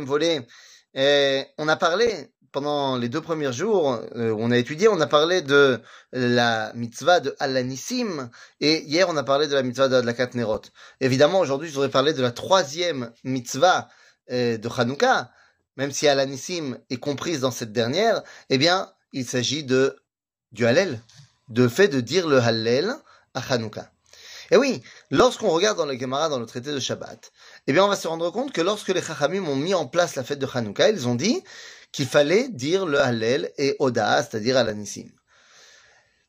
volet, et on a parlé pendant les deux premiers jours euh, où on a étudié, on a parlé de la mitzvah de Alanissim et hier on a parlé de la mitzvah de la Nerot. Évidemment, aujourd'hui, je voudrais parler de la troisième mitzvah euh, de Hanouka, même si Alanissim est comprise dans cette dernière, eh bien, il s'agit de du Hallel, de fait de dire le Hallel à Hanouka. Et oui, lorsqu'on regarde dans le Gemara, dans le traité de Shabbat, eh bien, on va se rendre compte que lorsque les Chachamim ont mis en place la fête de Hanouka, ils ont dit qu'il fallait dire le Hallel et Oda, c'est-à-dire Alanissim.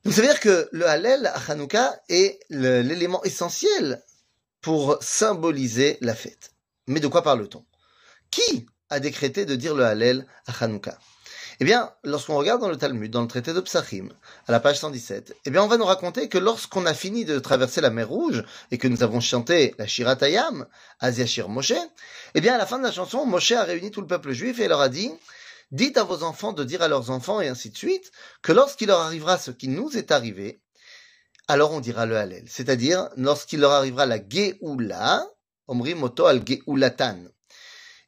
Donc, ça veut dire que le Hallel à Hanouka est l'élément essentiel pour symboliser la fête. Mais de quoi parle-t-on? Qui a décrété de dire le Hallel à Hanouka? Eh bien, lorsqu'on regarde dans le Talmud, dans le traité de Psachim, à la page 117, eh bien, on va nous raconter que lorsqu'on a fini de traverser la mer Rouge et que nous avons chanté la Shiratayam, Aziashir Moshe, eh bien, à la fin de la chanson, Moshe a réuni tout le peuple juif et leur a dit, dites à vos enfants de dire à leurs enfants et ainsi de suite, que lorsqu'il leur arrivera ce qui nous est arrivé, alors on dira le Hallel. C'est-à-dire, lorsqu'il leur arrivera la Geoula, Omri Moto al Geoulatan.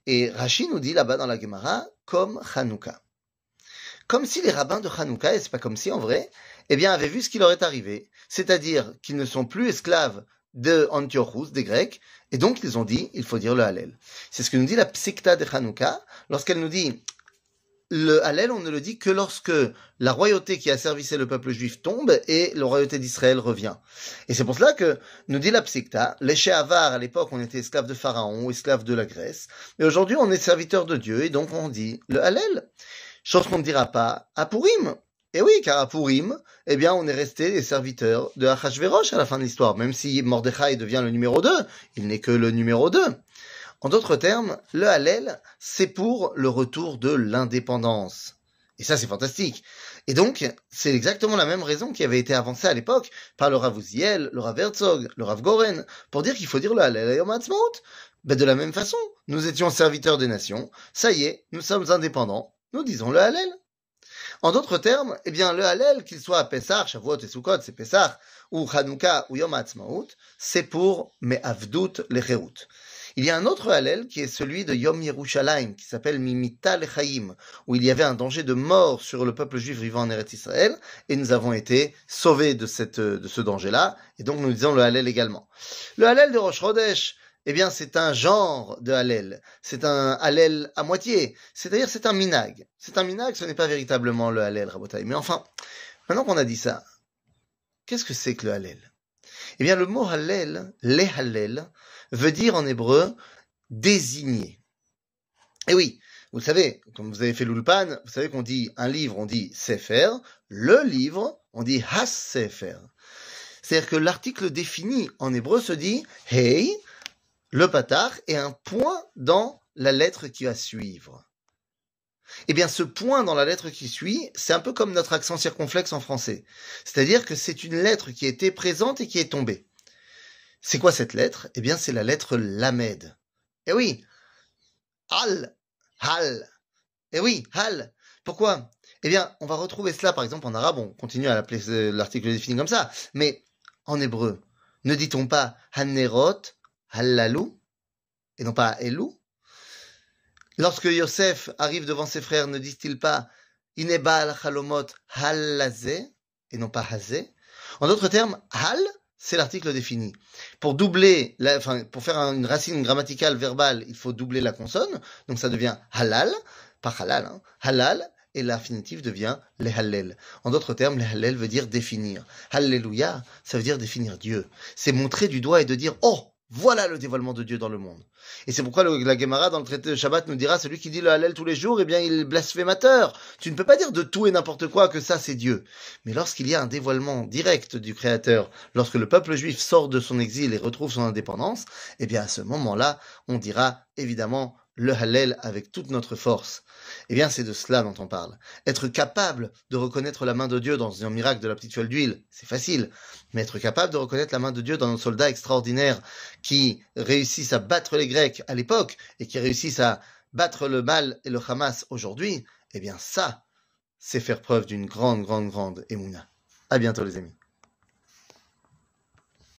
Et Rashi nous dit là-bas dans la Gemara, comme Hanouka comme si les rabbins de Hanouka, et c'est pas comme si en vrai, eh bien, avaient vu ce qui leur est arrivé. C'est-à-dire qu'ils ne sont plus esclaves de Antiochus, des Grecs, et donc ils ont dit, il faut dire le Hallel. C'est ce que nous dit la Psikta de Hanouka, lorsqu'elle nous dit, le Hallel, on ne le dit que lorsque la royauté qui a servicé le peuple juif tombe et la royauté d'Israël revient. Et c'est pour cela que nous dit la Psikta, les Avar, à l'époque, on était esclaves de Pharaon, esclaves de la Grèce, mais aujourd'hui on est serviteurs de Dieu, et donc on dit le Hallel. Chose qu'on ne dira pas à Purim. Et oui, car à Purim, eh bien, on est resté les serviteurs de Achashverosh à la fin de l'histoire. Même si Mordechai devient le numéro 2, il n'est que le numéro 2. En d'autres termes, le Hallel, c'est pour le retour de l'indépendance. Et ça, c'est fantastique. Et donc, c'est exactement la même raison qui avait été avancée à l'époque par le Rav Uziel, le Rav Herzog, le Rav Goren, pour dire qu'il faut dire le Hallel Yom Ben, de la même façon, nous étions serviteurs des nations, ça y est, nous sommes indépendants, nous disons le Hallel. En d'autres termes, eh bien, le Hallel, qu'il soit à Pessah, Shavuot et Sukkot, c'est Pessah, ou Hanouka ou Yom Ha'atzmaut, c'est pour Me'avdut Lecherut. Il y a un autre Hallel qui est celui de Yom Yerushalayim, qui s'appelle Mimita Lechaim, où il y avait un danger de mort sur le peuple juif vivant en Eretz Israël, et nous avons été sauvés de, cette, de ce danger-là, et donc nous disons le Hallel également. Le Hallel de Rosh eh bien, c'est un genre de Hallel. C'est un Hallel à moitié. C'est-à-dire, c'est un minag. C'est un minag, ce n'est pas véritablement le Hallel, Rabotai. Mais enfin, maintenant qu'on a dit ça, qu'est-ce que c'est que le Hallel? Eh bien, le mot Hallel, les Hallel, veut dire en hébreu désigner. Et oui, vous savez, comme vous avez fait l'ulpan, vous savez qu'on dit un livre, on dit Sefer, le livre, on dit Has Sefer. C'est-à-dire que l'article défini en hébreu se dit Hey, le patar et un point dans la lettre qui va suivre. Eh bien, ce point dans la lettre qui suit, c'est un peu comme notre accent circonflexe en français. C'est-à-dire que c'est une lettre qui était présente et qui est tombée. C'est quoi cette lettre? Eh bien, c'est la lettre Lamed. Eh oui, Hal, Hal. Eh oui, Hal. Pourquoi? Eh bien, on va retrouver cela, par exemple, en arabe. On continue à l'appeler euh, l'article défini comme ça. Mais en hébreu, ne dit-on pas Hanerot Hallalou, et non pas Elou. Lorsque Yosef arrive devant ses frères, ne disent-ils pas Inebal Halomot Hallazé, et non pas Hazé En d'autres termes, Hal, c'est l'article défini. Pour doubler, la, enfin, pour faire une racine grammaticale verbale, il faut doubler la consonne, donc ça devient halal, pas halal, hein, halal, et l'infinitif devient les hallel. En d'autres termes, les hallel veut dire définir. Alléluia, ça veut dire définir Dieu. C'est montrer du doigt et de dire, oh, voilà le dévoilement de Dieu dans le monde. Et c'est pourquoi la Gemara dans le traité de Shabbat nous dira celui qui dit le Hallel tous les jours, eh bien il est blasphémateur. Tu ne peux pas dire de tout et n'importe quoi que ça c'est Dieu. Mais lorsqu'il y a un dévoilement direct du Créateur, lorsque le peuple juif sort de son exil et retrouve son indépendance, eh bien à ce moment-là, on dira évidemment le Hallel avec toute notre force. Eh bien, c'est de cela dont on parle. Être capable de reconnaître la main de Dieu dans un miracle de la petite toile d'huile, c'est facile. Mais être capable de reconnaître la main de Dieu dans nos soldats extraordinaires qui réussissent à battre les Grecs à l'époque et qui réussissent à battre le mal et le Hamas aujourd'hui, eh bien ça, c'est faire preuve d'une grande, grande, grande émouna. À bientôt les amis.